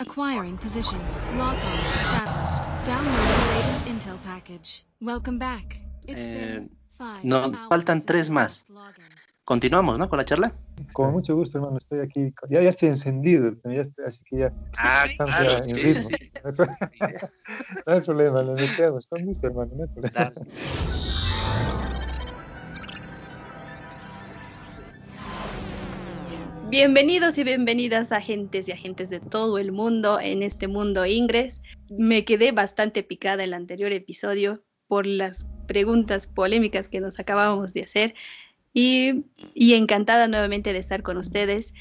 Acquiring position. Lock on established. Download the latest intel package. Welcome back. It's Eh, been five nos faltan tres más. Continuamos, ¿no? Con la charla. Con mucho gusto, hermano. Estoy aquí. Ya, ya estoy encendido, ya estoy- así que ya Ah, estamos ya en ritmo. No hay, pro- no hay problema, le metemos. Con gusto, hermano. No hay problema. Bienvenidos y bienvenidas agentes y agentes de todo el mundo en este mundo Ingres. Me quedé bastante picada el anterior episodio por las preguntas polémicas que nos acabábamos de hacer y, y encantada nuevamente de estar con ustedes.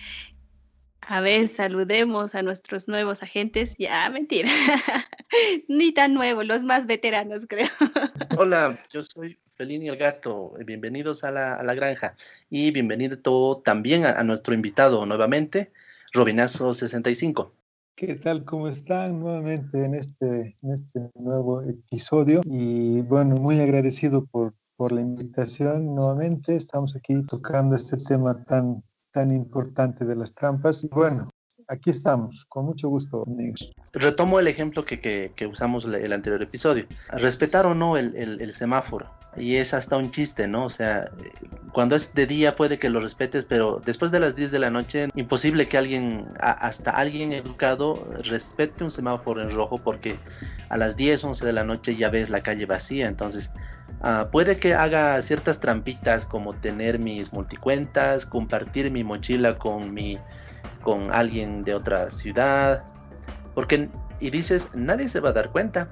A ver, saludemos a nuestros nuevos agentes. Ya, mentira. Ni tan nuevos, los más veteranos, creo. Hola, yo soy Felini el Gato. Bienvenidos a la, granja. Y bienvenido también a, nuestro invitado nuevamente, Robinazo65. ¿Qué tal? ¿Cómo están nuevamente en este, en este nuevo episodio? Y bueno, muy agradecido por, por la invitación nuevamente. Estamos aquí tocando este tema tan, tan importante de las trampas. Y bueno, aquí estamos, con mucho gusto, amigos. Retomo el ejemplo que, que, que usamos el anterior episodio. Respetar o no el, el- semáforo. Y es hasta un chiste, ¿no? O sea, cuando es de día puede que lo respetes, pero después de las 10 de la noche, imposible que alguien, hasta alguien educado, respete un semáforo en rojo porque a las 10, 11 de la noche ya ves la calle vacía. Entonces, ah, puede que haga ciertas trampitas como tener mis multicuentas, compartir mi mochila con mi con alguien de otra ciudad, porque, y dices, nadie se va a dar cuenta.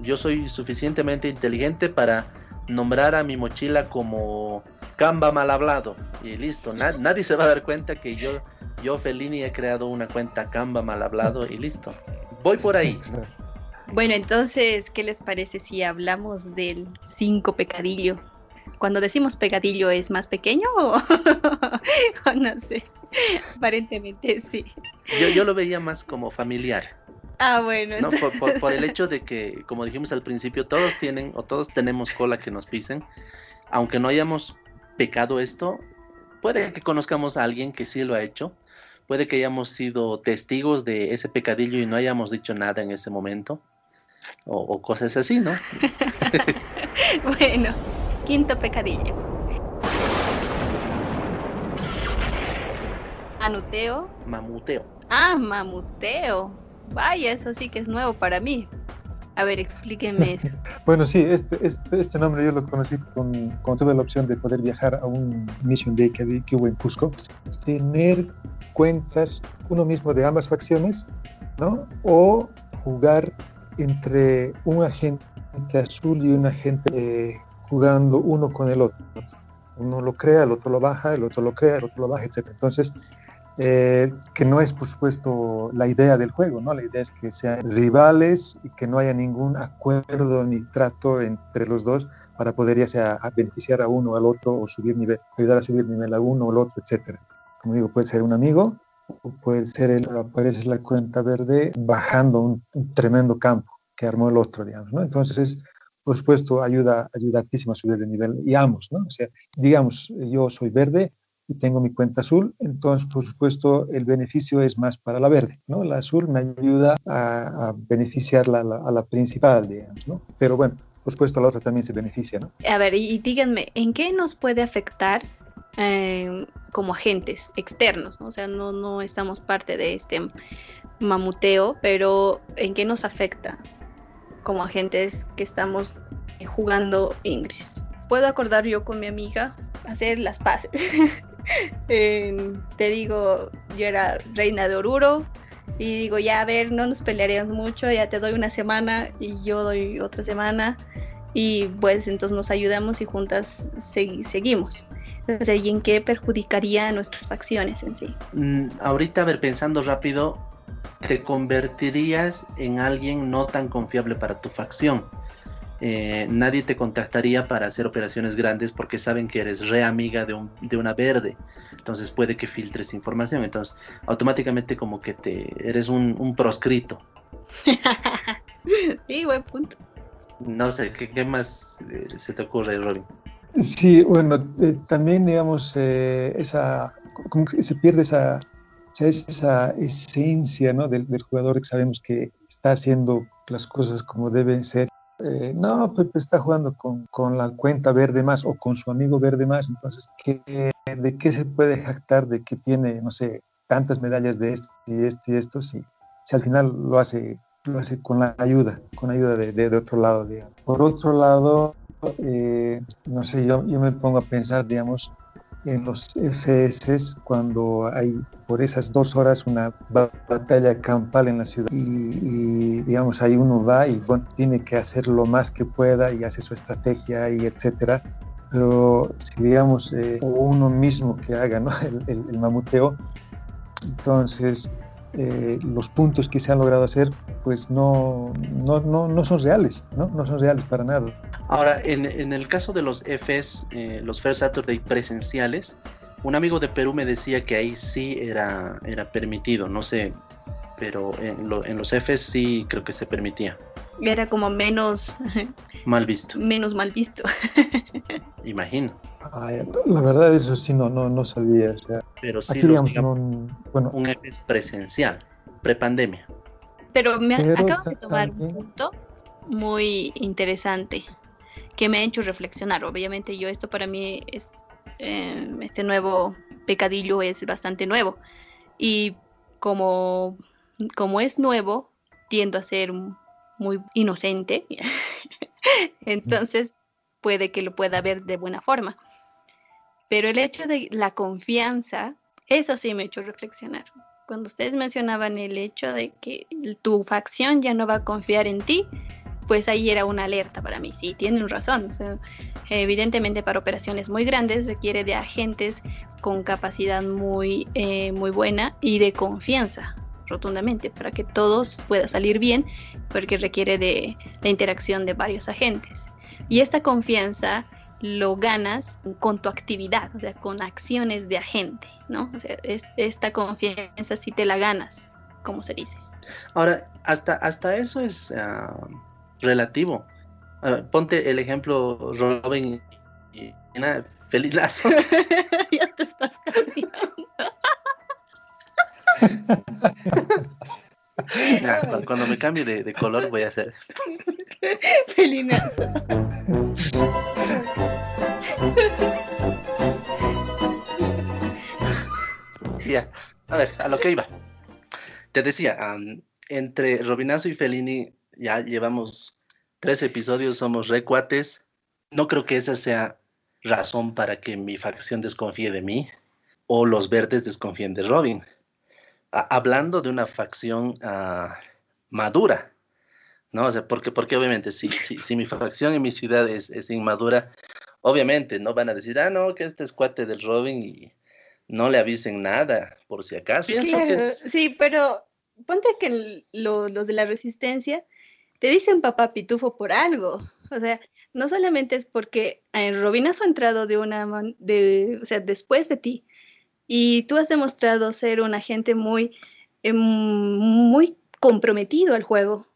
Yo soy suficientemente inteligente para nombrar a mi mochila como Canva mal hablado. Y listo, na- nadie se va a dar cuenta que yo, yo Felini he creado una cuenta Canva mal hablado y listo. Voy por ahí. Bueno, entonces, ¿qué les parece si hablamos del cinco pecadillo? Cuando decimos pecadillo, ¿es más pequeño o no sé? Aparentemente sí. Yo, yo lo veía más como familiar, Ah, bueno, ¿no? por- por el hecho de que, como dijimos al principio, todos tienen o todos tenemos cola que nos pisen. Aunque no hayamos pecado esto, puede que conozcamos a alguien que sí lo ha hecho. Puede que hayamos sido testigos de ese pecadillo y no hayamos dicho nada en ese momento. O, o cosas así, ¿no? bueno, quinto pecadillo. Anuteo. Mamuteo. Ah, mamuteo. Vaya, eso sí que es nuevo para mí. A ver, explíquenme eso. Bueno, sí, este, este, este nombre yo lo conocí con, cuando tuve la opción de poder viajar a un Mission Day que, había- que hubo en Cusco. Tener cuentas uno mismo de ambas facciones, ¿no? O jugar entre un agente azul y un agente eh, jugando uno con el otro. Uno lo crea, el otro lo baja, el otro lo crea, el otro lo baja, etc. Entonces, eh, que no es por supuesto la idea del juego, ¿no? La idea es que sean rivales y que no haya ningún acuerdo ni trato entre los dos para poder ya beneficiar a uno o al otro o subir nivel, ayudar a subir nivel a uno o al otro, etcétera. Como digo, puede ser un amigo o puede ser el, aparece la cuenta verde bajando un, tremendo campo que armó el otro, digamos, ¿no? Entonces, por supuesto, ayuda, ayuda a subir de nivel y ambos, ¿no? Digamos, yo soy verde, y tengo mi cuenta azul, entonces por supuesto el beneficio es más para la verde, ¿no? La azul me ayuda a, a beneficiarla a la, a la principal, digamos, ¿no? Pero bueno, por supuesto la otra también se beneficia, ¿no? A ver, y, díganme, ¿en qué nos puede afectar eh, como agentes externos? ¿no? O sea, no, no estamos parte de este mamuteo, pero ¿en qué nos afecta como agentes que estamos jugando Ingres? Puedo acordar yo con mi amiga hacer las paces. Te digo, yo era reina de Oruro y digo, ya a ver, no nos pelearíamos mucho, ya te doy una semana y yo doy otra semana y pues entonces nos ayudamos y juntas segui- seguimos. Entonces, ¿y en qué perjudicaría a nuestras facciones en sí? Mm, ahorita, a ver, pensando rápido, te convertirías en alguien no tan confiable para tu facción. Eh, nadie te contactaría para hacer operaciones grandes porque saben que eres re amiga de, un, de una verde. Entonces puede que filtres información. Entonces automáticamente como que te eres un, un proscrito. sí, buen punto. No sé, ¿qué, qué más eh, se te ocurre, Robin? Sí, bueno, eh, también digamos, eh, esa, como que se pierde esa es esa esencia ¿no? del, jugador que sabemos que está haciendo las cosas como deben ser. Eh, no, Pepe está jugando con, con, la cuenta verde más o con su amigo verde más, entonces, ¿de qué se puede jactar de que tiene, no sé, tantas medallas de esto y esto y esto? Si, si al final lo hace, lo hace con la ayuda, con ayuda de, de, otro lado, digamos. Por otro lado, eh, no sé, yo, yo me pongo a pensar, digamos, en los FS cuando hay por esas dos horas una batalla campal en la ciudad y, digamos ahí uno va y bueno, tiene que hacer lo más que pueda y hace su estrategia y etcétera pero si digamos eh, uno mismo que haga ¿no? el, el, mamuteo entonces eh, los puntos que se han logrado hacer pues no, no, no, no son reales, ¿no? son reales para nada. Ahora, en, en el caso de los FS, eh, los First Saturday presenciales, un amigo de Perú me decía que ahí sí era, era permitido, no sé, pero en, en los FS sí creo que se permitía. Era como menos mal visto. Menos mal visto. Imagino. la verdad eso sí no no, no sabía. pero sí aquí, digamos, un, bueno, un FS presencial, prepandemia. Pero me acabo de tomar un punto muy interesante que me ha hecho reflexionar. Obviamente yo esto para mí, es, eh, este nuevo pecadillo es bastante nuevo. Y como, como es nuevo, tiendo a ser muy inocente. Entonces puede que lo pueda ver de buena forma. Pero el hecho de la confianza, eso sí me ha hecho reflexionar. Cuando ustedes mencionaban el hecho de que tu facción ya no va a confiar en ti, pues ahí era una alerta para mí. Sí, tienen razón. evidentemente para operaciones muy grandes requiere de agentes con capacidad muy, eh, muy buena y de confianza rotundamente para que todos pueda salir bien porque requiere de la interacción de varios agentes. Y esta confianza lo ganas con tu actividad, o sea, con acciones de agente, ¿no? O sea, esta confianza sí te la ganas, como se dice. Ahora, hasta, hasta eso es... Ah, relativo. ponte el ejemplo Robin y, nada, feliz lazo. ya te estás cambiando. cuando, me cambie de, color voy a hacer felinazo. ya, a ver, a lo que iba. Te decía, entre Robinazo y Felini ya llevamos tres episodios, somos recuates. No creo que esa sea razón para que mi facción desconfíe de mí o los verdes desconfíen de Robin. Hablando de una facción ah, madura, ¿no? O sea, porque, porque obviamente si, si, mi facción en mi ciudad es, es, inmadura, obviamente no van a decir, ah, no, que este es cuate del Robin y no le avisen nada, por si acaso. Sí, pero ponte que los de la resistencia te dicen papá pitufo por algo. O sea, no solamente es porque eh, Robinazo ha entrado de una de, o sea, después de ti. Y tú has demostrado ser un agente muy, em, muy comprometido al juego.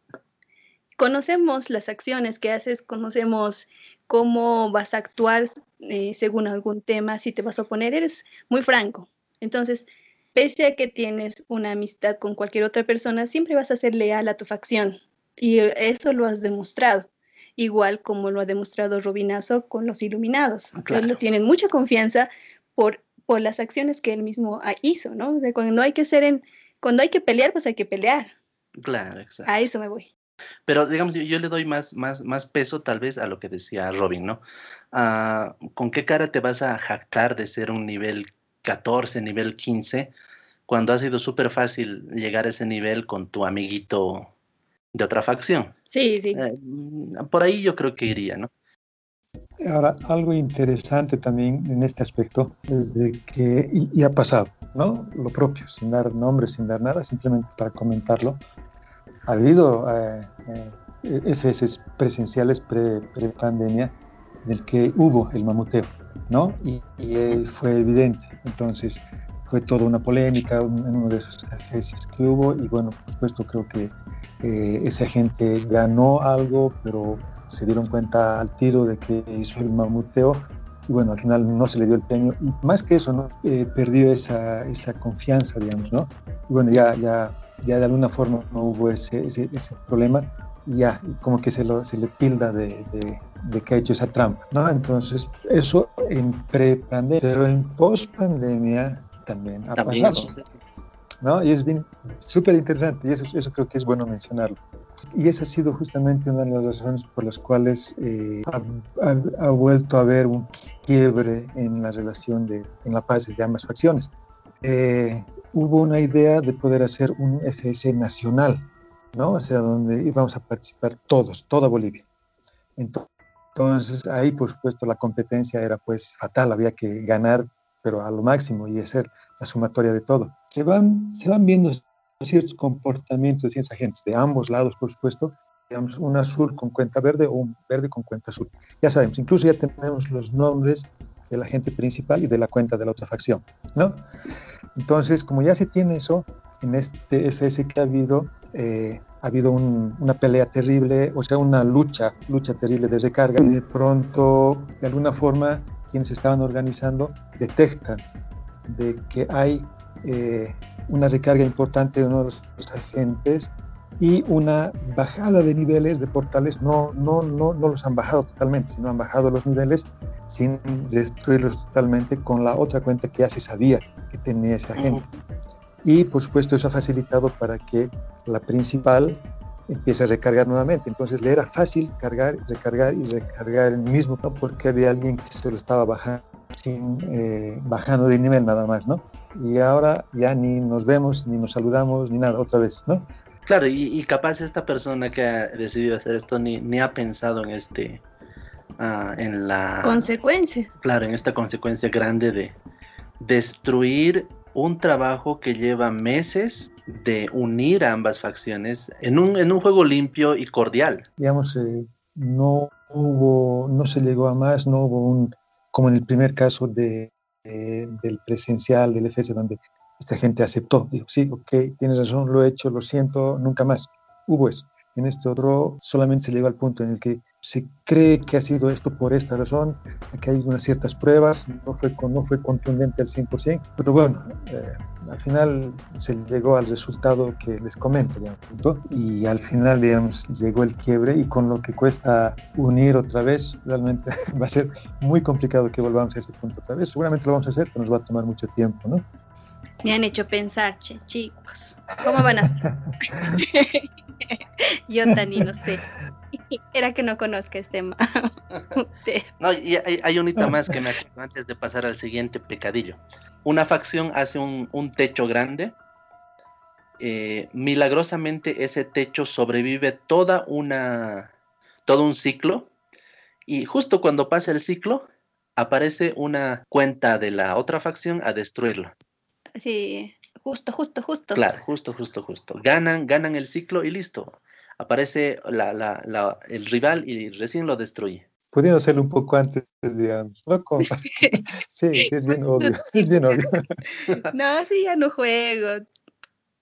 Conocemos las acciones que haces, conocemos cómo vas a actuar eh, según algún tema, si te vas a oponer, eres muy franco. Entonces, pese a que tienes una amistad con cualquier otra persona, siempre vas a ser leal a tu facción. Y eso lo has demostrado, igual como lo ha demostrado Robinazo con los Iluminados. Él lo tienen mucha confianza por, por las acciones que él mismo hizo, ¿no? cuando hay que ser en, cuando hay que pelear, pues hay que pelear. Claro, exacto. A eso me voy. Pero digamos, yo, le doy más, más, más peso tal vez a lo que decía Robin, ¿no? Ah, ¿Con qué cara te vas a jactar de ser un nivel 14, nivel 15, cuando ha sido súper fácil llegar a ese nivel con tu amiguito de otra facción. Sí, sí. Eh, por ahí yo creo que iría, ¿no? Ahora, algo interesante también en este aspecto es de que, y, ha pasado, ¿no? Lo propio, sin dar nombres, sin dar nada, simplemente para comentarlo. Ha habido eh, eh FS presenciales pre-pandemia pre del que hubo el mamuteo, ¿no? Y, y fue evidente. Entonces, fue toda una polémica en uno de esos FS que hubo y bueno, por supuesto creo que eh, esa gente ganó algo, pero se dieron cuenta al tiro de que hizo el mamuteo y bueno, al final no se le dio el premio y más que eso, ¿no? Eh, perdió esa, esa confianza, digamos, ¿no? Y bueno, ya, ya, ya de alguna forma no hubo ese, ese, ese problema y ya, como que se, lo, se le tilda de, de, de, que ha hecho esa trampa, ¿no? Entonces, eso en pre-pandemia, pero en post-pandemia también ha también pasado. ¿no? Y es bien súper interesante y eso, eso creo que es bueno mencionarlo. Y esa ha sido justamente una de las razones por las cuales eh, ha, ha, ha, vuelto a haber un quiebre en la relación de, en la paz de ambas facciones. Eh, hubo una idea de poder hacer un FS nacional, ¿no? O sea, donde íbamos a participar todos, toda Bolivia. Entonces, ahí, por supuesto, la competencia era pues fatal, había que ganar, pero a lo máximo y hacer la sumatoria de todo. Se van, se van viendo ciertos comportamientos de ciertos agentes, de ambos lados, por supuesto, digamos, un azul con cuenta verde o un verde con cuenta azul. Ya sabemos, incluso ya tenemos los nombres del agente principal y de la cuenta de la otra facción, ¿no? Entonces, como ya se tiene eso, en este FS que ha habido, eh, ha habido un, una pelea terrible, o sea, una lucha, lucha terrible de recarga, y de pronto, de alguna forma, quienes estaban organizando detectan de que hay eh, una recarga importante de uno de los, los, agentes y una bajada de niveles de portales, no, no, no, no los han bajado totalmente, sino han bajado los niveles sin destruirlos totalmente con la otra cuenta que ya se sabía que tenía ese agente. Uh -huh. Y por supuesto eso ha facilitado para que la principal empiece a recargar nuevamente. Entonces le era fácil cargar, recargar y recargar el mismo, ¿no? porque había alguien que se lo estaba bajando, sin, eh, bajando de nivel nada más, ¿no? Y ahora ya ni nos vemos, ni nos saludamos, ni nada, otra vez, ¿no? Claro, y, y capaz esta persona que ha decidido hacer esto ni, ni ha pensado en este, uh, en la... Consecuencia. Claro, en esta consecuencia grande de destruir un trabajo que lleva meses de unir a ambas facciones en un, en un juego limpio y cordial. Digamos, eh, no hubo, no se llegó a más, no hubo un, como en el primer caso de, eh, del presencial, del FS, donde esta gente aceptó, dijo, sí, ok, tienes razón, lo he hecho, lo siento, nunca más. Hubo eso. En este otro solamente se llegó al punto en el que se cree que ha sido esto por esta razón, aquí hay unas ciertas pruebas, no fue, no fue contundente al 100%, pero bueno, eh, al final se llegó al resultado que les comento, digamos, y al final, digamos, llegó el quiebre y con lo que cuesta unir otra vez, realmente va a ser muy complicado que volvamos a ese punto otra vez, seguramente lo vamos a hacer, pero nos va a tomar mucho tiempo, ¿no? Me han hecho pensar, che, chicos, ¿cómo van a hacer? Yo, Tani, no sé. Era que no conozca este tema. no, y hay, hay un hito más que me acuerdo antes de pasar al siguiente pecadillo. Una facción hace un, un techo grande. Eh, milagrosamente ese techo sobrevive toda una todo un ciclo y justo cuando pasa el ciclo aparece una cuenta de la otra facción a destruirlo. Sí, justo, justo, justo. Claro, justo, justo, justo. Ganan, ganan el ciclo y listo aparece la, la, la, el rival y recién lo destruye. Pudiendo hacerlo un poco antes, digamos. ¿no? Como... sí, sí, es bien obvio. Es bien obvio. no, sí, ya no juego.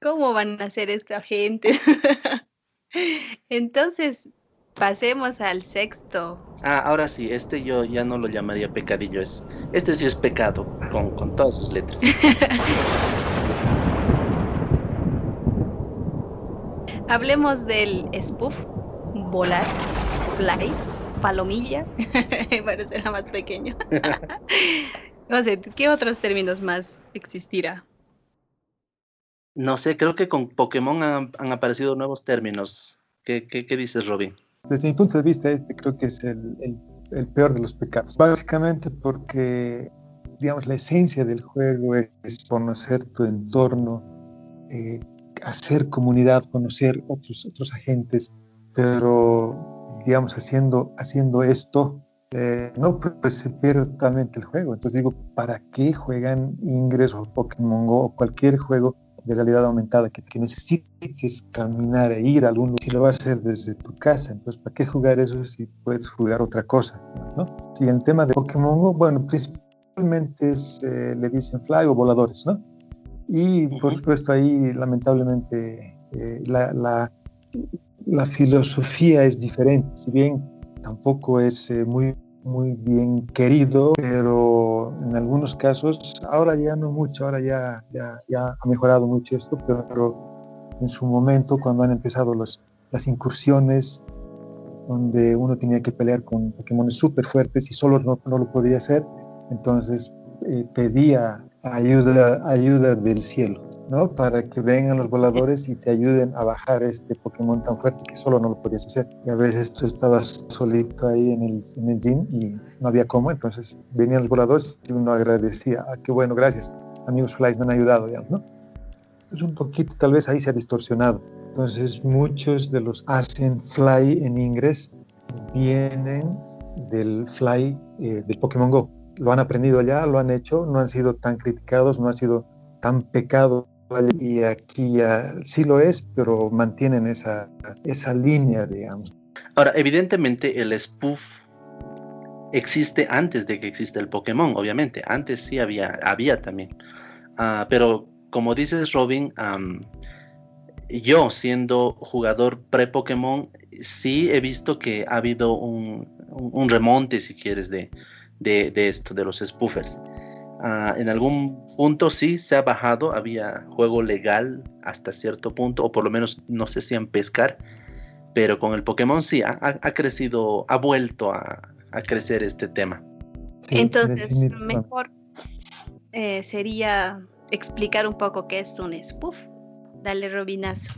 ¿Cómo van a hacer esta gente? Entonces, pasemos al sexto. Ah, ahora sí, este yo ya no lo llamaría pecadillo. Es, este sí es pecado, con, con todas sus letras. Hablemos del spoof, volar, fly, palomilla, para ser más pequeño. no sé, ¿qué otros términos más existirá? No sé, creo que con Pokémon han, han aparecido nuevos términos. ¿Qué, ¿Qué, qué, dices, Robin? Desde mi punto de vista, este creo que es el, el, el peor de los pecados. Básicamente porque, digamos, la esencia del juego es conocer tu entorno, eh, hacer comunidad, conocer otros, otros agentes, pero digamos haciendo, haciendo esto, eh, no, pues se pierde totalmente el juego. Entonces digo, ¿para qué juegan Ingress o Pokémon Go o cualquier juego de realidad aumentada que, que necesites caminar e ir a algún lugar si lo vas a hacer desde tu casa? Entonces, ¿para qué jugar eso si puedes jugar otra cosa? ¿no? Si el tema de Pokémon Go, bueno, principalmente es, eh, le dicen fly o voladores, ¿no? Y por supuesto ahí lamentablemente eh, la, la, la, filosofía es diferente, si bien tampoco es eh, muy muy bien querido, pero en algunos casos, ahora ya no mucho, ahora ya, ya, ya ha mejorado mucho esto, pero, en su momento, cuando han empezado los, las incursiones, donde uno tenía que pelear con Pokémon súper fuertes y solo no, no, lo podía hacer, entonces eh, pedía ayuda, ayuda del cielo. ¿no? Para que vengan los voladores y te ayuden a bajar este Pokémon tan fuerte que solo no lo podías hacer. Y a veces tú estabas solito ahí en el, en el gym y no había cómo, entonces venían los voladores y uno agradecía, ah, qué bueno, gracias, amigos Flies me han ayudado, digamos, ¿no? Pues un poquito tal vez ahí se ha distorsionado. Entonces muchos de los hacen Fly en Ingress vienen del Fly eh, del Pokémon Go. Lo han aprendido allá, lo han hecho, no han sido tan criticados, no han sido tan pecados y aquí sí lo es, pero mantienen esa, esa línea, digamos. Ahora, evidentemente el spoof existe antes de que exista el Pokémon, obviamente. Antes sí había, había también. Uh, pero como dices, Robin, yo siendo jugador pre-Pokémon, sí he visto que ha habido un remonte, si quieres, de, de, de, esto, de los spoofers. Uh, en algún punto sí se ha bajado, había juego legal hasta cierto punto, o por lo menos no sé si en pescar, pero con el Pokémon sí ha, ha crecido, ha vuelto a, a crecer este tema. Sí, Entonces, mejor eh, sería explicar un poco qué es un spoof. Dale, Robinazo,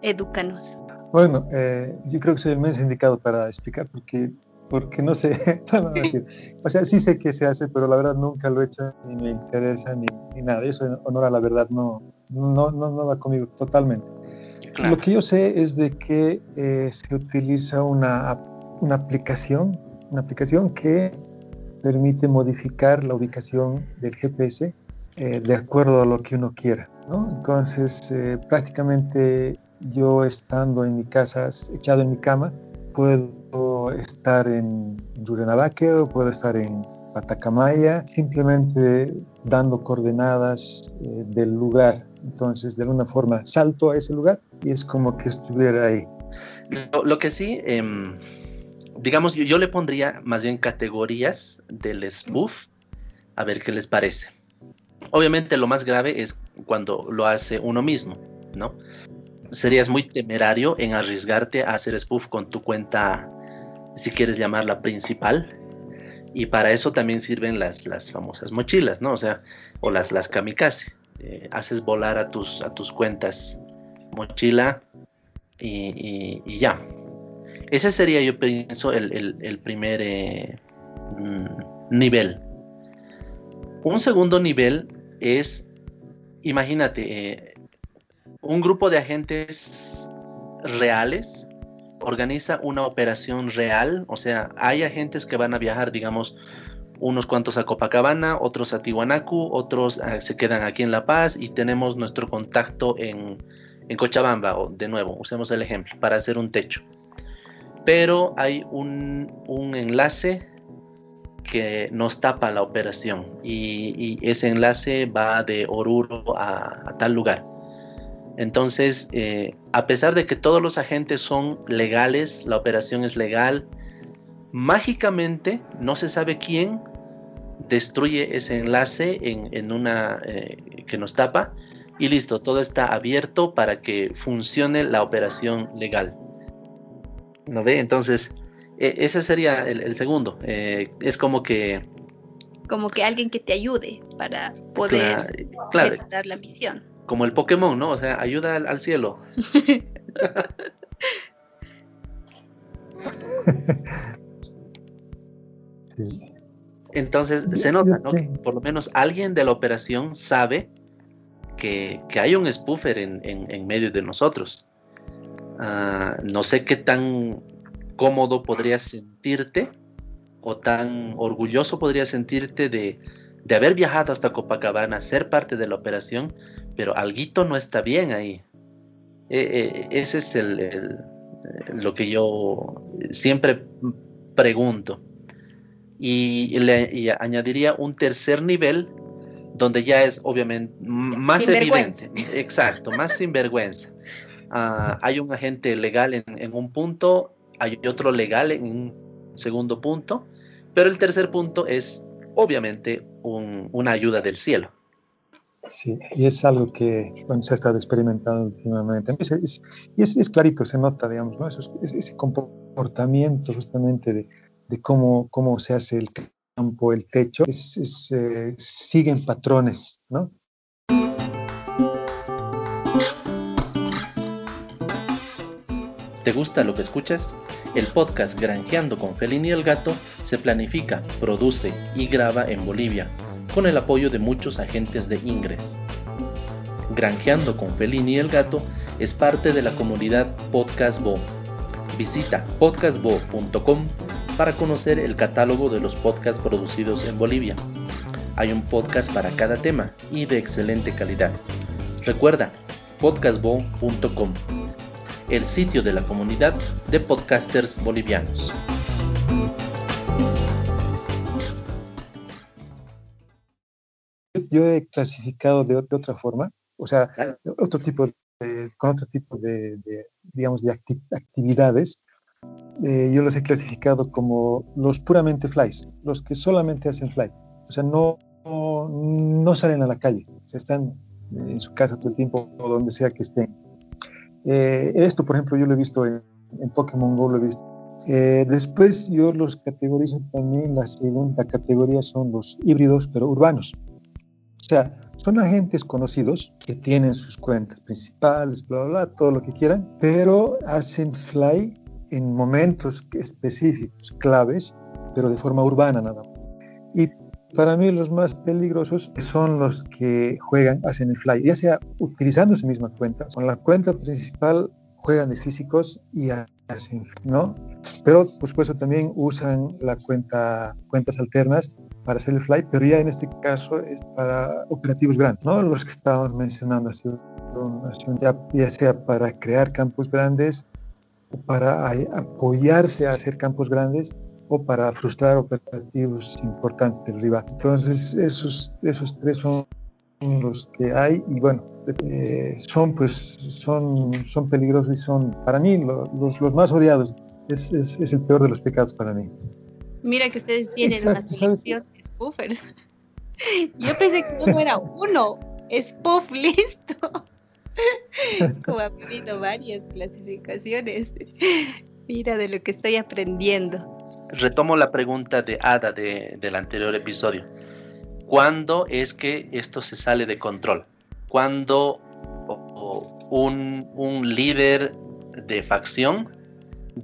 edúcanos. Bueno, eh, yo creo que soy el menos indicado para explicar porque porque no sé, o sea, sí sé que se hace, pero la verdad nunca lo he hecho, ni me interesa, ni, ni nada. Eso en honor a la verdad no, no, no, no va conmigo totalmente. Claro. Lo que yo sé es de que eh, se utiliza una, una aplicación, una aplicación que permite modificar la ubicación del GPS eh, de acuerdo a lo que uno quiera. ¿no? Entonces, eh, prácticamente yo estando en mi casa, echado en mi cama, puedo estar en Yurinabaque o puedo estar en Patacamaya, simplemente dando coordenadas eh, del lugar. Entonces, de alguna forma, salto a ese lugar y es como que estuviera ahí. Lo, que sí, eh, digamos, yo, le pondría más bien categorías del spoof, a ver qué les parece. Obviamente lo más grave es cuando lo hace uno mismo, ¿no? Serías muy temerario en arriesgarte a hacer spoof con tu cuenta si quieres llamarla principal. Y para eso también sirven las, las famosas mochilas, ¿no? O sea, o las, las kamikaze. Eh, haces volar a tus, a tus cuentas mochila y, y, ya. Ese sería, yo pienso, el, el, el primer eh, mm, nivel. Un segundo nivel es, imagínate, eh, un grupo de agentes reales organiza una operación real, o sea, hay agentes que van a viajar, digamos, unos cuantos a Copacabana, otros a Tiwanaku, otros uh, se quedan aquí en La Paz y tenemos nuestro contacto en, en Cochabamba, o de nuevo, usemos el ejemplo, para hacer un techo. Pero hay un, un enlace que nos tapa la operación y, ese enlace va de Oruro a tal lugar. Entonces, eh, a pesar de que todos los agentes son legales, la operación es legal, mágicamente no se sabe quién destruye ese enlace en, en una eh, que nos tapa y listo, todo está abierto para que funcione la operación legal. ¿No ve? Entonces, eh, ese sería el, el segundo. Eh, es como que... Como que alguien que te ayude para poder claro, dar la misión como el Pokémon, ¿no? O sea, ayuda al, al cielo. sí. Entonces se nota, ¿no? Que por lo menos alguien de la operación sabe que, que hay un spoofer en, en, en medio de nosotros. Uh, no sé qué tan cómodo podrías sentirte o tan orgulloso podrías sentirte de, de haber viajado hasta Copacabana, ser parte de la operación, pero alguito no está bien ahí. Eh, eh, ese es el, el, lo que yo siempre pregunto. Y, le y añadiría un tercer nivel donde ya es obviamente más evidente. Exacto, más sinvergüenza. Uh, hay un agente legal en, en, un punto, hay otro legal en un segundo punto, Pero el tercer punto es obviamente una ayuda del cielo. Sí, y es algo que bueno, se ha estado experimentando últimamente. y es, clarito, se nota, digamos, ¿no? ese comportamiento justamente de, de, cómo, cómo se hace el campo, el techo, es, eh, siguen patrones, ¿no? ¿Te gusta lo que escuchas? El podcast Granjeando con Felini y el Gato se planifica, produce y graba en Bolivia, con el apoyo de muchos agentes de Ingres. Granjeando con Felini el Gato es parte de la comunidad Podcast Bo. Visita podcastbo.com para conocer el catálogo de los podcasts producidos en Bolivia. Hay un podcast para cada tema y de excelente calidad. Recuerda, podcastbo.com el sitio de la comunidad de podcasters bolivianos. Yo he clasificado de, otra forma, o sea, otro tipo con otro tipo de, digamos, de actividades. Eh, yo los he clasificado como los puramente flies, los que solamente hacen fly. O sea, no, no, salen a la calle, se están en su casa todo el tiempo o donde sea que estén. Eh, esto, por ejemplo, yo lo he visto en, Pokémon Go, lo he visto. Eh, después yo los categorizo también, la segunda categoría son los híbridos, pero urbanos. Sea, son agentes conocidos que tienen sus cuentas principales, bla, bla, bla, todo lo que quieran, pero hacen fly en momentos específicos, claves, pero de forma urbana nada más. Y para mí los más peligrosos son los que juegan, hacen el fly, ya sea utilizando su misma cuenta, con la cuenta principal juegan de físicos y hacen, ¿no? Pero por supuesto también usan la cuenta, cuentas alternas para el fly, pero ya en este caso es para operativos grandes, ¿no? Los que estábamos mencionando, ya, ya sea para crear campos grandes o para apoyarse a hacer campos grandes o para frustrar operativos importantes del rival. Entonces, esos, esos tres son los que hay y bueno, eh, son pues son, son peligrosos y son para mí los, los más odiados. Es, es, es, el peor de los pecados para mí. Mira que ustedes tienen una selección de spoofers. Yo pensé que solo era uno. Spoof, listo. Como ha habido varias clasificaciones. Mira de lo que estoy aprendiendo retomo la pregunta de Ada del anterior episodio. ¿Cuándo es que esto se sale de control? ¿Cuándo un, un líder de facción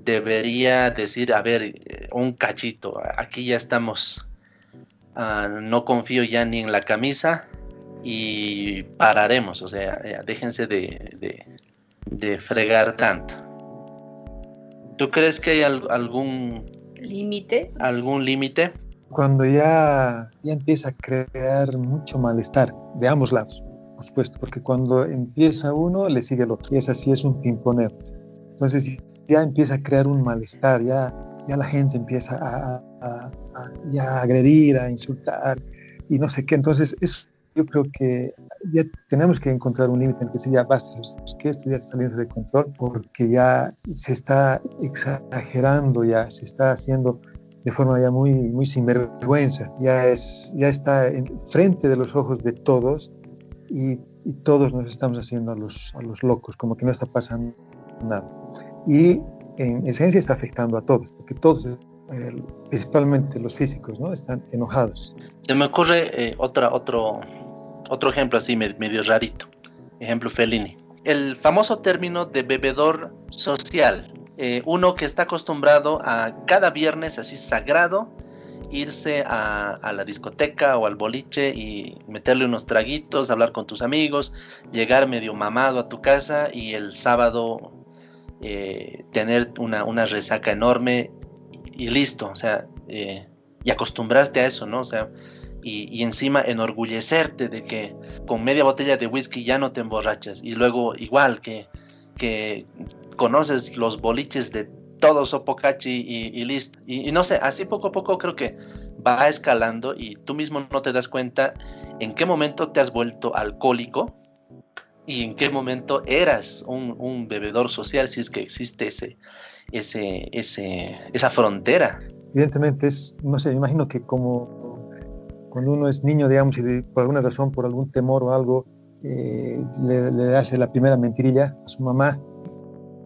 debería decir, a ver, eh, un cachito, aquí ya estamos, ah, no confío ya ni en la camisa y pararemos, o sea, eh, déjense de, de, fregar tanto. ¿Tú crees que hay algún límite. ¿Algún límite? Cuando ya, ya empieza a crear mucho malestar de ambos lados, por supuesto, porque cuando empieza uno, le sigue el otro. Y es así, es un pimponeo. Entonces ya empieza a crear un malestar, ya, ya la gente empieza a, a, agredir, a insultar y no sé qué. Entonces eso yo creo que ya tenemos que encontrar un límite en el que se ya basta, que esto ya está saliendo de control porque ya se está exagerando, ya se está haciendo de forma ya muy, muy sinvergüenza, ya, es, ya está en frente de los ojos de todos y, y todos nos estamos haciendo a los, a los locos, como que no está pasando nada. Y en esencia está afectando a todos, porque todos eh, principalmente los físicos, ¿no? Están enojados. Se me ocurre eh, otro, otro ejemplo así medio rarito. Ejemplo Fellini. El famoso término de bebedor social. Eh, uno que está acostumbrado a cada viernes así sagrado irse a, la discoteca o al boliche y meterle unos traguitos, hablar con tus amigos, llegar medio mamado a tu casa y el sábado eh, tener una, resaca enorme y listo, o sea, eh, y acostumbrarte a eso, ¿no? O sea, y, encima enorgullecerte de que con media botella de whisky ya no te emborrachas y luego igual que, que conoces los boliches de todo Sopocachi y, y listo. Y, no sé, así poco a poco creo que va escalando y tú mismo no te das cuenta en qué momento te has vuelto alcohólico y en qué momento eras un, bebedor social, si es que existe ese, ese, ese, esa frontera. evidentemente es, no sé, me imagino que como cuando uno es niño, digamos, y por alguna razón, por algún temor o algo, eh, le, hace la primera mentirilla a su mamá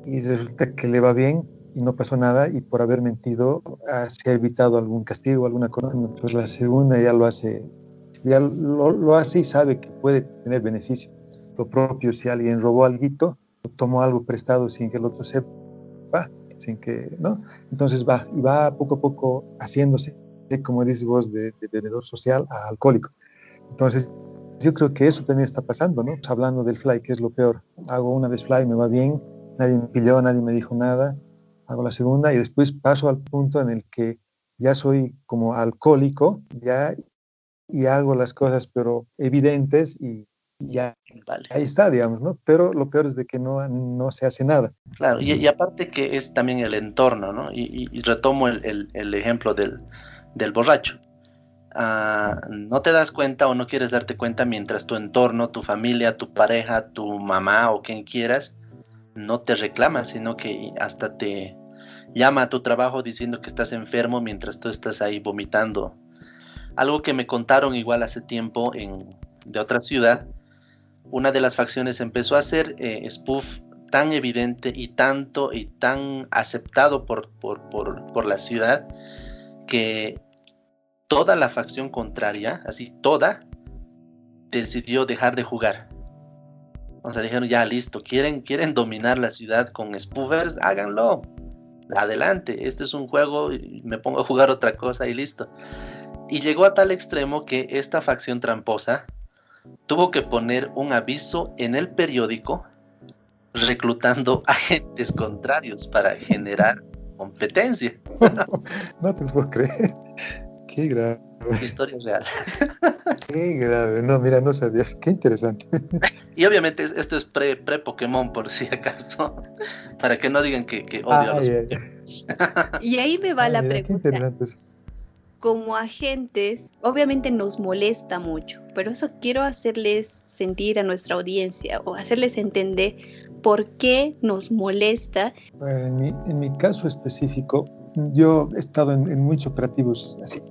y resulta que le va bien y no pasó nada y por haber mentido ah, se ha evitado algún castigo, alguna cosa, pues la segunda ya lo hace, ya lo hace y sabe que puede tener beneficio. Lo propio si alguien robó algo, tomó algo prestado sin que el otro sepa, sin que, ¿no? Entonces va, y va poco a poco haciéndose, como dices vos, de, de social a alcohólico. Entonces, yo creo que eso también está pasando, ¿no? Hablando del fly, que es lo peor. Hago una vez fly, me va bien, nadie me pilló, nadie me dijo nada. Hago la segunda y después paso al punto en el que ya soy como alcohólico, ya y hago las cosas pero evidentes y ya ahí está, digamos, ¿no? Pero lo peor es de que no, no se hace nada. Claro, y, aparte que es también el entorno, ¿no? Y, retomo el, el, ejemplo del, del borracho. Ah, no te das cuenta o no quieres darte cuenta mientras tu entorno, tu familia, tu pareja, tu mamá o quien quieras, no te reclama, sino que hasta te llama a tu trabajo diciendo que estás enfermo mientras tú estás ahí vomitando. Algo que me contaron igual hace tiempo en, de otra ciudad, una de las facciones empezó a hacer eh, spoof tan evidente y tanto y tan aceptado por, por, la ciudad que toda la facción contraria, así toda, decidió dejar de jugar. O sea, dijeron ya listo, quieren, quieren dominar la ciudad con spoofers, háganlo. Adelante, este es un juego, me pongo a jugar otra cosa y listo. Y llegó a tal extremo que esta facción tramposa tuvo que poner un aviso en el periódico reclutando agentes contrarios para generar competencia. no te puedo creer. Qué grave. Historia real. Qué grave. No, mira, no sabías. Qué interesante. Y obviamente esto es pre-Pokémon, por si acaso. Para que no digan que, odio a los Y ahí me va la pregunta como agentes, obviamente nos molesta mucho, pero eso quiero hacerles sentir a nuestra audiencia o hacerles entender por qué nos molesta. En mi, caso específico, yo he estado en, muchos operativos así,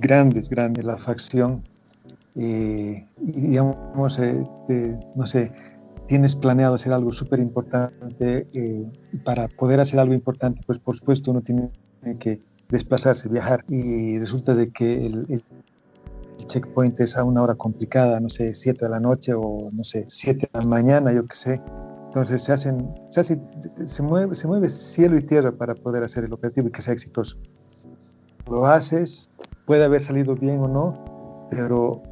grandes, grandes, la facción, eh, y digamos, eh, no sé, tienes planeado hacer algo súper importante, eh, para poder hacer algo importante, pues por supuesto uno tiene que desplazarse, viajar. Y resulta de que el, checkpoint es a una hora complicada, no sé, 7 de la noche o no sé, 7 de la mañana, yo qué sé. Entonces se hacen, se, hace, se, mueve, se mueve cielo y tierra para poder hacer el operativo y que sea exitoso. Lo haces, puede haber salido bien o no, pero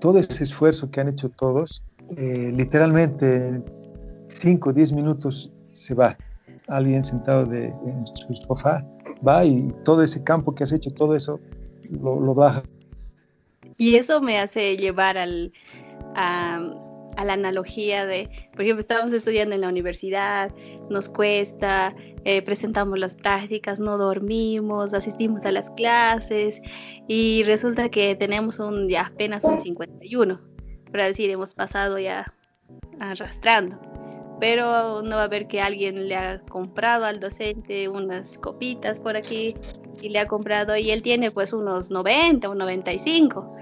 todo ese esfuerzo que han hecho todos, eh, literalmente 5 o 10 minutos se va. Alguien sentado de, en su sofá va y todo ese campo que has hecho, todo eso lo, baja. Y eso me hace llevar al, a, la analogía de, por ejemplo, estamos estudiando en la universidad, nos cuesta, eh, presentamos las prácticas, no dormimos, asistimos a las clases y resulta que tenemos un ya apenas un 51, para decir, hemos pasado ya arrastrando pero no va a ver que alguien le ha comprado al docente unas copitas por aquí y le ha comprado y él tiene pues unos 90 o 95.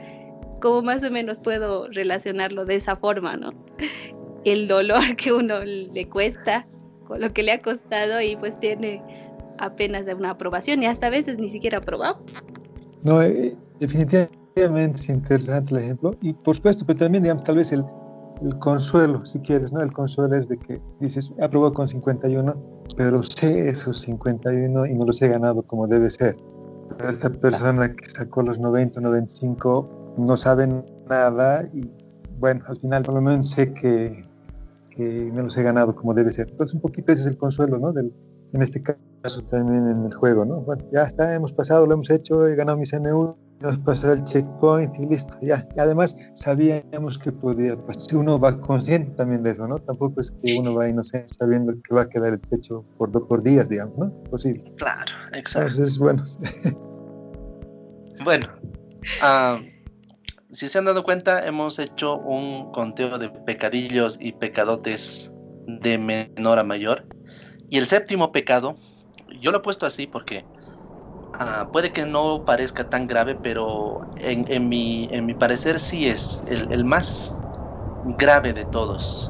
Como más o menos puedo relacionarlo de esa forma, ¿no? El dolor que uno le cuesta con lo que le ha costado y pues tiene apenas una aprobación y hasta a veces ni siquiera aprobado. No, eh, definitivamente es interesante el ejemplo y por supuesto, pero también digamos tal vez el, el consuelo, si quieres, ¿no? El consuelo es de que dices, aprobó con 51, pero sé esos 51 y no los he ganado como debe ser. Pero esta persona que sacó los 90, 95, no sabe nada y bueno, al final por lo menos sé que, que me los he ganado como debe ser. Entonces un poquito ese es el consuelo, ¿no? Del, en este caso también en el juego, ¿no? Bueno, ya está, hemos pasado, lo hemos hecho, he ganado mi CNU, nos pasó el checkpoint y listo, ya. Y además sabíamos que podía, pues uno va consciente también de eso, ¿no? Tampoco es que uno va inocente sabiendo que va a quedar el techo por, por días, digamos, ¿no? Posible. Claro, exacto. Entonces, bueno. bueno, ah, si se han dado cuenta, hemos hecho un conteo de pecadillos y pecadotes de menor a mayor. Y el séptimo pecado, yo lo he puesto así porque Ah, puede que no parezca tan grave, pero en, mi, en mi parecer sí es el, el más grave de todos.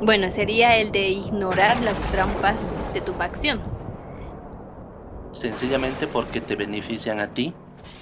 Bueno, sería el de ignorar las trampas de tu facción. Sencillamente porque te benefician a ti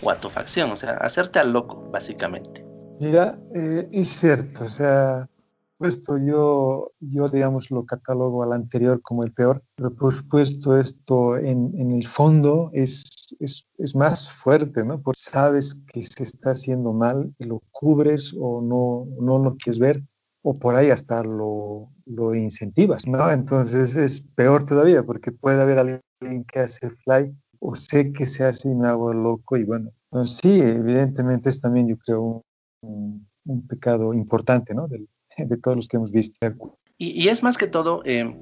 o a tu facción, o sea, hacerte al loco, básicamente. Mira, eh, es cierto, o sea, supuesto, yo, yo, digamos, lo catalogo al anterior como el peor, pero por supuesto esto en, en el fondo es, es, es, más fuerte, ¿no? Porque sabes que se está haciendo mal, y lo cubres o no, no lo quieres ver, o por ahí hasta lo, lo incentivas, ¿no? Entonces es peor todavía, porque puede haber alguien que hace fly o sé que se hace y me hago loco y bueno, entonces sí, evidentemente es también yo creo un, un pecado importante, ¿no? Del, de todos los que hemos visto. Y, es más que todo eh,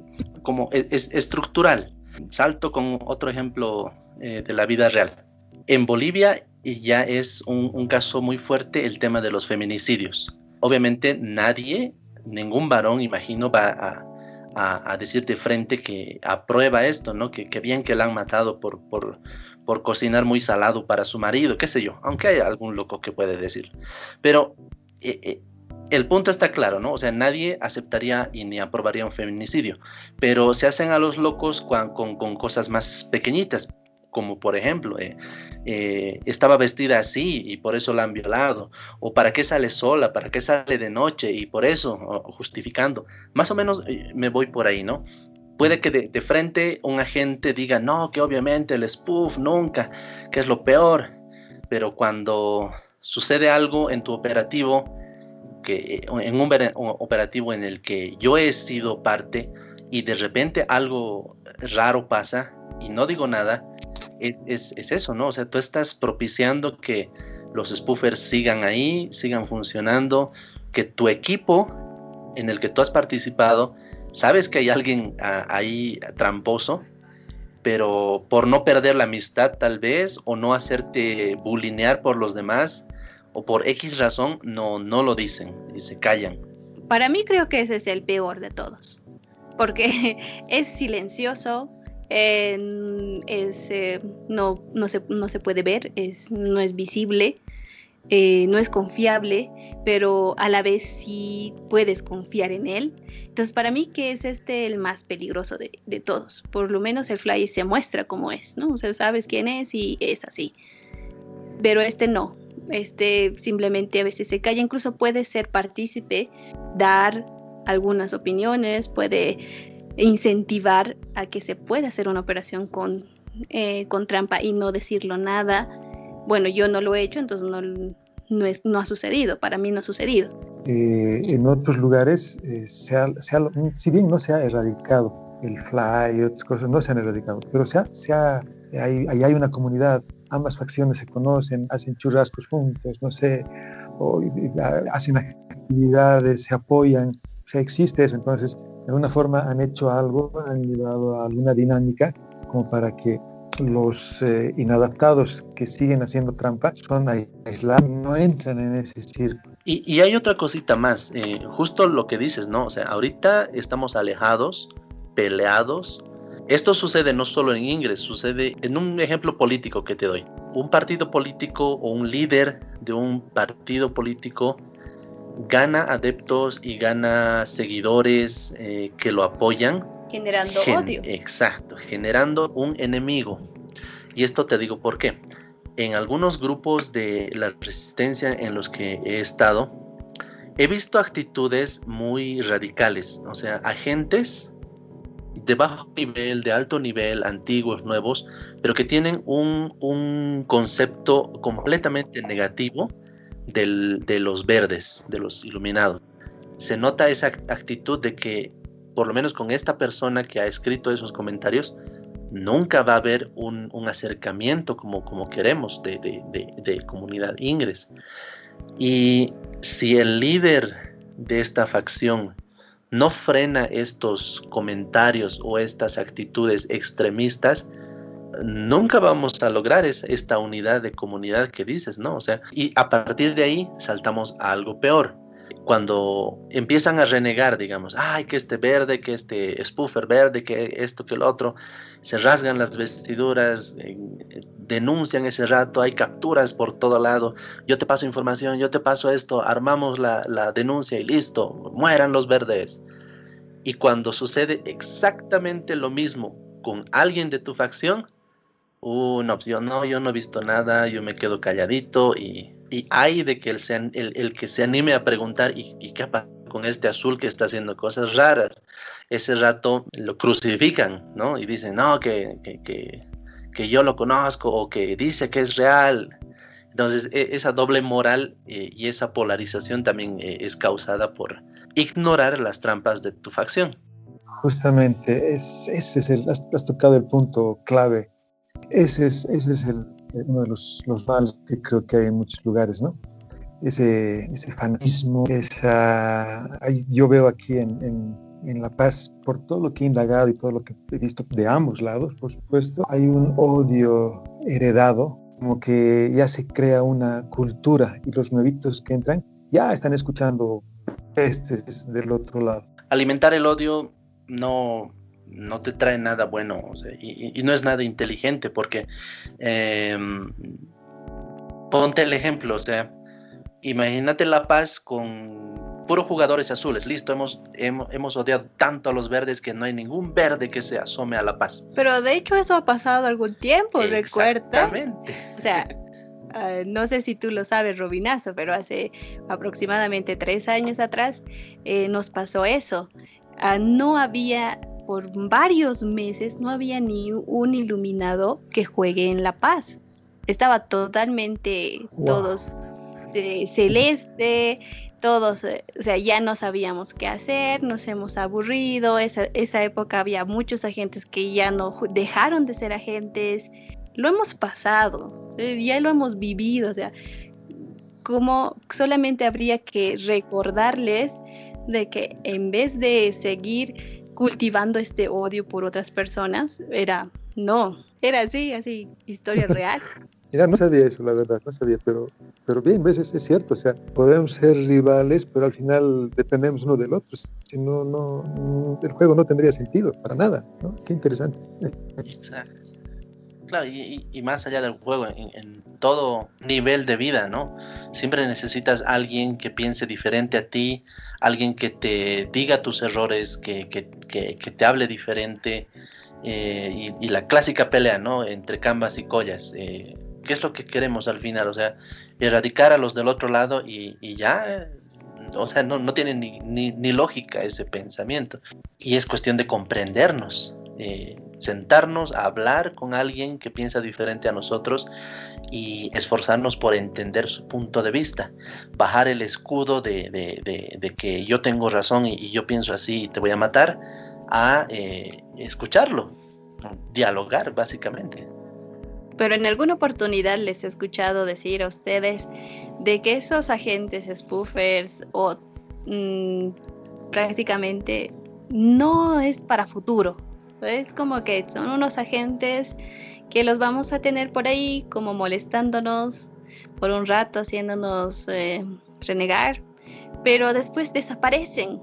como e, es, estructural. Salto con otro ejemplo eh, de la vida real. En Bolivia ya es un, caso muy fuerte el tema de los feminicidios. Obviamente nadie, ningún varón, imagino, va a, decir de frente que aprueba esto, ¿no? Que, bien que la han matado por, por, por cocinar muy salado para su marido, qué sé yo, aunque hay algún loco que puede decir. Pero eh, el punto está claro, ¿no? O sea, nadie aceptaría y ni aprobaría un feminicidio, pero se hacen a los locos con, cosas más pequeñitas, como por ejemplo, eh, eh, estaba vestida así y por eso la han violado, o para qué sale sola, para qué sale de noche y por eso, justificando. Más o menos eh, me voy por ahí, ¿no? Puede que de, de, frente un agente diga, no, que obviamente el spoof nunca, que es lo peor, pero cuando sucede algo en tu operativo, que en un operativo en el que yo he sido parte y de repente algo raro pasa y no digo nada, es, eso, ¿no? O sea, tú estás propiciando que los spoofers sigan ahí, sigan funcionando, que tu equipo en el que tú has participado, sabes que hay alguien ah, ahí tramposo, pero por no perder la amistad tal vez, o no hacerte bulinear por los demás, o por X razón no, no lo dicen y se callan. Para mí creo que ese es el peor de todos, porque es silencioso, es, eh, no, no, se, no, se, puede ver, es, no es visible, eh, no es confiable, pero a la vez sí puedes confiar en él. Entonces para mí que es este el más peligroso de, de todos. Por lo menos el fly se muestra como es, ¿no? O sea, sabes quién es y es así. Pero este no, este simplemente a veces se calla, incluso puede ser partícipe, dar algunas opiniones, puede incentivar a que se pueda hacer una operación con, eh, con trampa y no decirlo nada. Bueno, yo no lo he hecho, entonces no, no, es, no ha sucedido, para mí no ha sucedido. Eh, en otros lugares, eh, si bien no se ha erradicado el fly y otras cosas, no se han erradicado, pero se ha, hay, hay una comunidad ambas facciones se conocen, hacen churrascos juntos, no sé, o, hacen actividades, se apoyan, o sea, existe eso. Entonces, de alguna forma han hecho algo, han llevado a alguna dinámica como para que los eh, inadaptados que siguen haciendo trampa son aislados, no entran en ese círculo. Y, y hay otra cosita más, eh, justo lo que dices, ¿no? O sea, ahorita estamos alejados, peleados, esto sucede no solo en Ingres, sucede en un ejemplo político que te doy. Un partido político o un líder de un partido político gana adeptos y gana seguidores eh, que lo apoyan. Generando odio. Exacto, generando un enemigo. Y esto te digo por qué. En algunos grupos de la resistencia en los que he estado, he visto actitudes muy radicales, o sea, agentes de bajo nivel, de alto nivel, antiguos, nuevos, pero que tienen un, un concepto completamente negativo del, de los verdes, de los iluminados. Se nota esa actitud de que, por lo menos con esta persona que ha escrito esos comentarios, nunca va a haber un, un acercamiento como, como queremos de, de, comunidad ingres. Y si el líder de esta facción no frena estos comentarios o estas actitudes extremistas, nunca vamos a lograr esta unidad de comunidad que dices, ¿no? O sea, y a partir de ahí saltamos a algo peor. Cuando empiezan a renegar, digamos, ay, que este verde, que este spoofer verde, que esto, que el otro, se rasgan las vestiduras, eh, denuncian ese rato, hay capturas por todo lado, yo te paso información, yo te paso esto, armamos la, la denuncia y listo, mueran los verdes. Y cuando sucede exactamente lo mismo con alguien de tu facción, una opción, no, yo no he visto nada, yo me quedo calladito y, hay de que el, el, que se anime a preguntar, ¿y, qué pasa con este azul que está haciendo cosas raras? Ese rato lo crucifican, ¿no? Y dicen, no, que, que, que, yo lo conozco o que dice que es real. Entonces, e, esa doble moral eh, y esa polarización también eh, es causada por ignorar las trampas de tu facción. Justamente, es, ese es el, has tocado el punto clave ese es, ese es el, uno de los, los males que creo que hay en muchos lugares, ¿no? Ese, ese fanatismo, esa... yo veo aquí en, en, en, La Paz, por todo lo que he indagado y todo lo que he visto de ambos lados, por supuesto, hay un odio heredado, como que ya se crea una cultura y los nuevitos que entran ya están escuchando este del otro lado. Alimentar el odio no, no te trae nada bueno y, no es nada inteligente porque em, ponte el ejemplo, o sea, imagínate La Paz con puros jugadores azules, listo, hemos, hemos, odiado tanto a los verdes que no hay ningún verde que se asome a La Paz. Pero de hecho eso ha pasado algún tiempo, recuerda. Exactamente. O sea, ah, no sé si tú lo sabes, Robinazo, pero hace aproximadamente tres años atrás eh, nos pasó eso. Ah, no había por varios meses no había ni un iluminado que juegue en La Paz. Estaba totalmente todos de celeste, todos, eh, o sea, ya no sabíamos qué hacer, nos hemos aburrido, esa, esa época había muchos agentes que ya no dejaron de ser agentes, lo hemos pasado, ya lo hemos vivido, o sea, como solamente habría que recordarles de que en vez de seguir cultivando este odio por otras personas. Era, no, era así, así, historia real. Mira, no sabía eso, la verdad, no sabía, pero, pero bien, veces es cierto, o sea, podemos ser rivales, pero al final dependemos uno del otro. Si no, no, el juego no tendría sentido, para nada, ¿no? Qué interesante. Exacto. Claro, y, más allá del juego, en, en, todo nivel de vida, ¿no? Siempre necesitas alguien que piense diferente a ti, alguien que te diga tus errores, que, te hable diferente, eh, y, la clásica pelea, ¿no? Entre cambas y collas. Eh, ¿Qué es lo que queremos al final? O sea, erradicar a los del otro lado y, ya, o sea, no, no tiene ni, ni, lógica ese pensamiento. Y es cuestión de comprendernos. Sentarnos a hablar con alguien que piensa diferente a nosotros y esforzarnos por entender su punto de vista, bajar el escudo de, que yo tengo razón y, yo pienso así y te voy a matar, a eh, escucharlo, dialogar básicamente. Pero en alguna oportunidad les he escuchado decir a ustedes de que esos agentes spoofers o mm, prácticamente no es para futuro, es como que son unos agentes que los vamos a tener por ahí como molestándonos por un rato, haciéndonos eh, renegar, pero después desaparecen.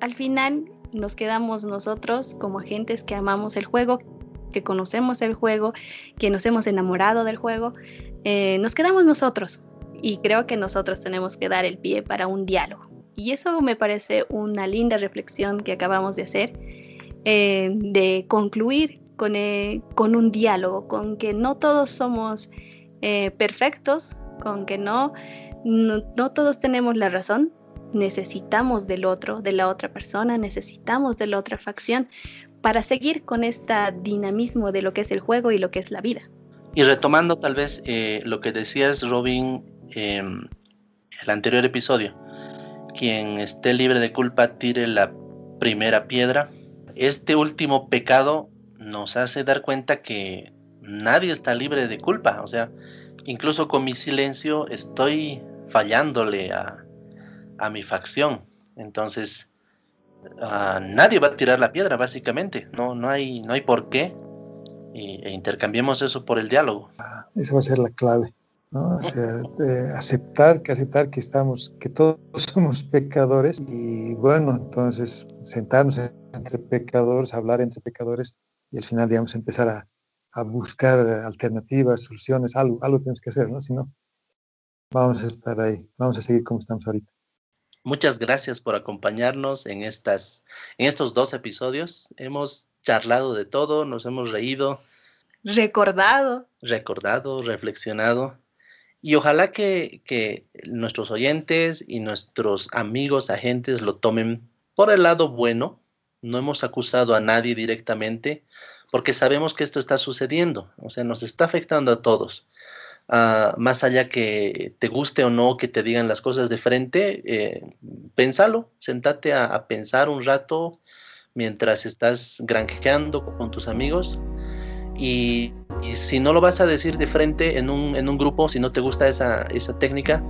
al final nos quedamos nosotros como agentes que amamos el juego, que conocemos el juego, que nos hemos enamorado del juego, eh, nos quedamos nosotros. Y creo que nosotros tenemos que dar el pie para un diálogo. Y eso me parece una linda reflexión que acabamos de hacer eh, de concluir con, eh, con, un diálogo, con que no todos somos eh, perfectos, con que no, no, todos tenemos la razón, necesitamos del otro, de la otra persona, necesitamos de la otra facción para seguir con este dinamismo de lo que es el juego y lo que es la vida. Y retomando tal vez lo que decías, Robin, en el anterior episodio, quien esté libre de culpa tire la primera piedra este último pecado nos hace dar cuenta que nadie está libre de culpa. O sea, incluso con mi silencio estoy fallándole a, mi facción. Entonces, ah, nadie va a tirar la piedra, básicamente. No, no, hay, no hay por qué. e intercambiemos eso por el diálogo. Esa va a ser la clave. ¿No? O sea, aceptar que aceptar que estamos, que todos somos pecadores y bueno, entonces sentarnos entre pecadores, hablar entre pecadores y al final, digamos, empezar a, a buscar alternativas, soluciones, algo, algo tenemos que hacer, ¿no? Si no, vamos a estar ahí, vamos a seguir como estamos ahorita. Muchas gracias por acompañarnos en, estas, en estos dos episodios. Hemos charlado de todo, nos hemos reído. Recordado. Recordado, reflexionado. Y ojalá que, nuestros oyentes y nuestros amigos agentes lo tomen por el lado bueno. No hemos acusado a nadie directamente porque sabemos que esto está sucediendo. O sea, nos está afectando a todos. Uh, más allá que te guste o no que te digan las cosas de frente, eh, pensalo, sentate a, a, pensar un rato mientras estás granjeando con tus amigos y, y, si no lo vas a decir de frente en un, en un grupo, si no te gusta esa, esa técnica,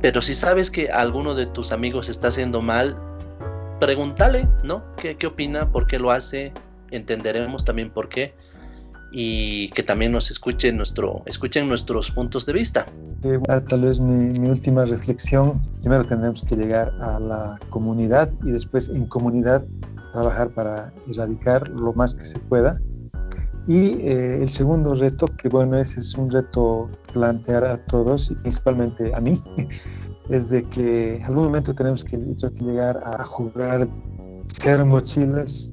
pero si sabes que alguno de tus amigos está haciendo mal, pregúntale, ¿no? ¿Qué, qué opina? ¿Por qué lo hace? Entenderemos también por qué y que también nos escuchen, nuestro, escuchen nuestros puntos de vista. Eh, tal vez mi, mi, última reflexión, primero tendremos que llegar a la comunidad y después en comunidad trabajar para erradicar lo más que se pueda. Y eh, el segundo reto, que bueno, ese es un reto plantear a todos y principalmente a mí, es de que en algún momento tenemos que, llegar a jugar, ser mochilas.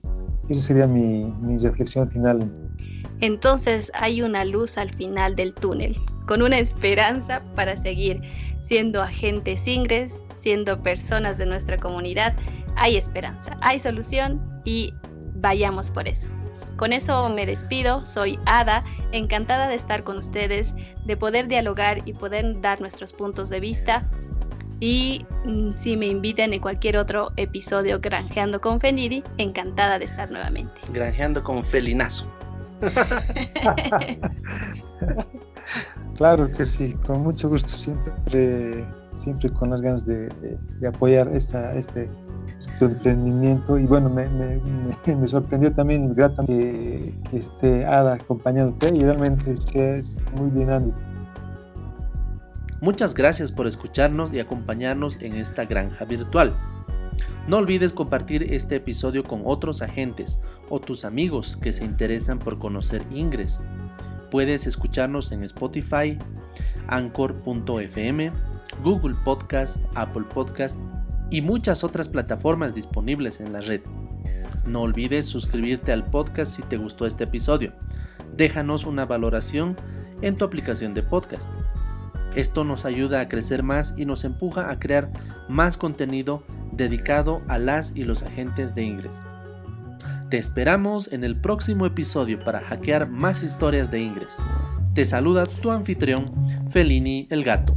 Esa sería mi, mi reflexión final. Entonces hay una luz al final del túnel, con una esperanza para seguir siendo agentes ingres, siendo personas de nuestra comunidad. Hay esperanza, hay solución y vayamos por eso. Con eso me despido, soy Ada, encantada de estar con ustedes, de poder dialogar y poder dar nuestros puntos de vista. Y mm, si me invitan en cualquier otro episodio Granjeando con Fenidi, encantada de estar nuevamente. Granjeando con Felinazo. claro que sí, con mucho gusto, siempre, siempre con las ganas de, de apoyar esta, este emprendimiento y bueno, me, me, sorprendió también grata que, que esté Ada y realmente es muy dinámico. Muchas gracias por escucharnos y acompañarnos en esta granja virtual. No olvides compartir este episodio con otros agentes o tus amigos que se interesan por conocer Ingres. Puedes escucharnos en Spotify, Anchor.fm, Google Podcast, Apple Podcast y muchas otras plataformas disponibles en la red. No olvides suscribirte al podcast si te gustó este episodio. Déjanos una valoración en tu aplicación de podcast. Esto nos ayuda a crecer más y nos empuja a crear más contenido dedicado a las y los agentes de Ingres. Te esperamos en el próximo episodio para hackear más historias de Ingres. Te saluda tu anfitrión, Felini el Gato.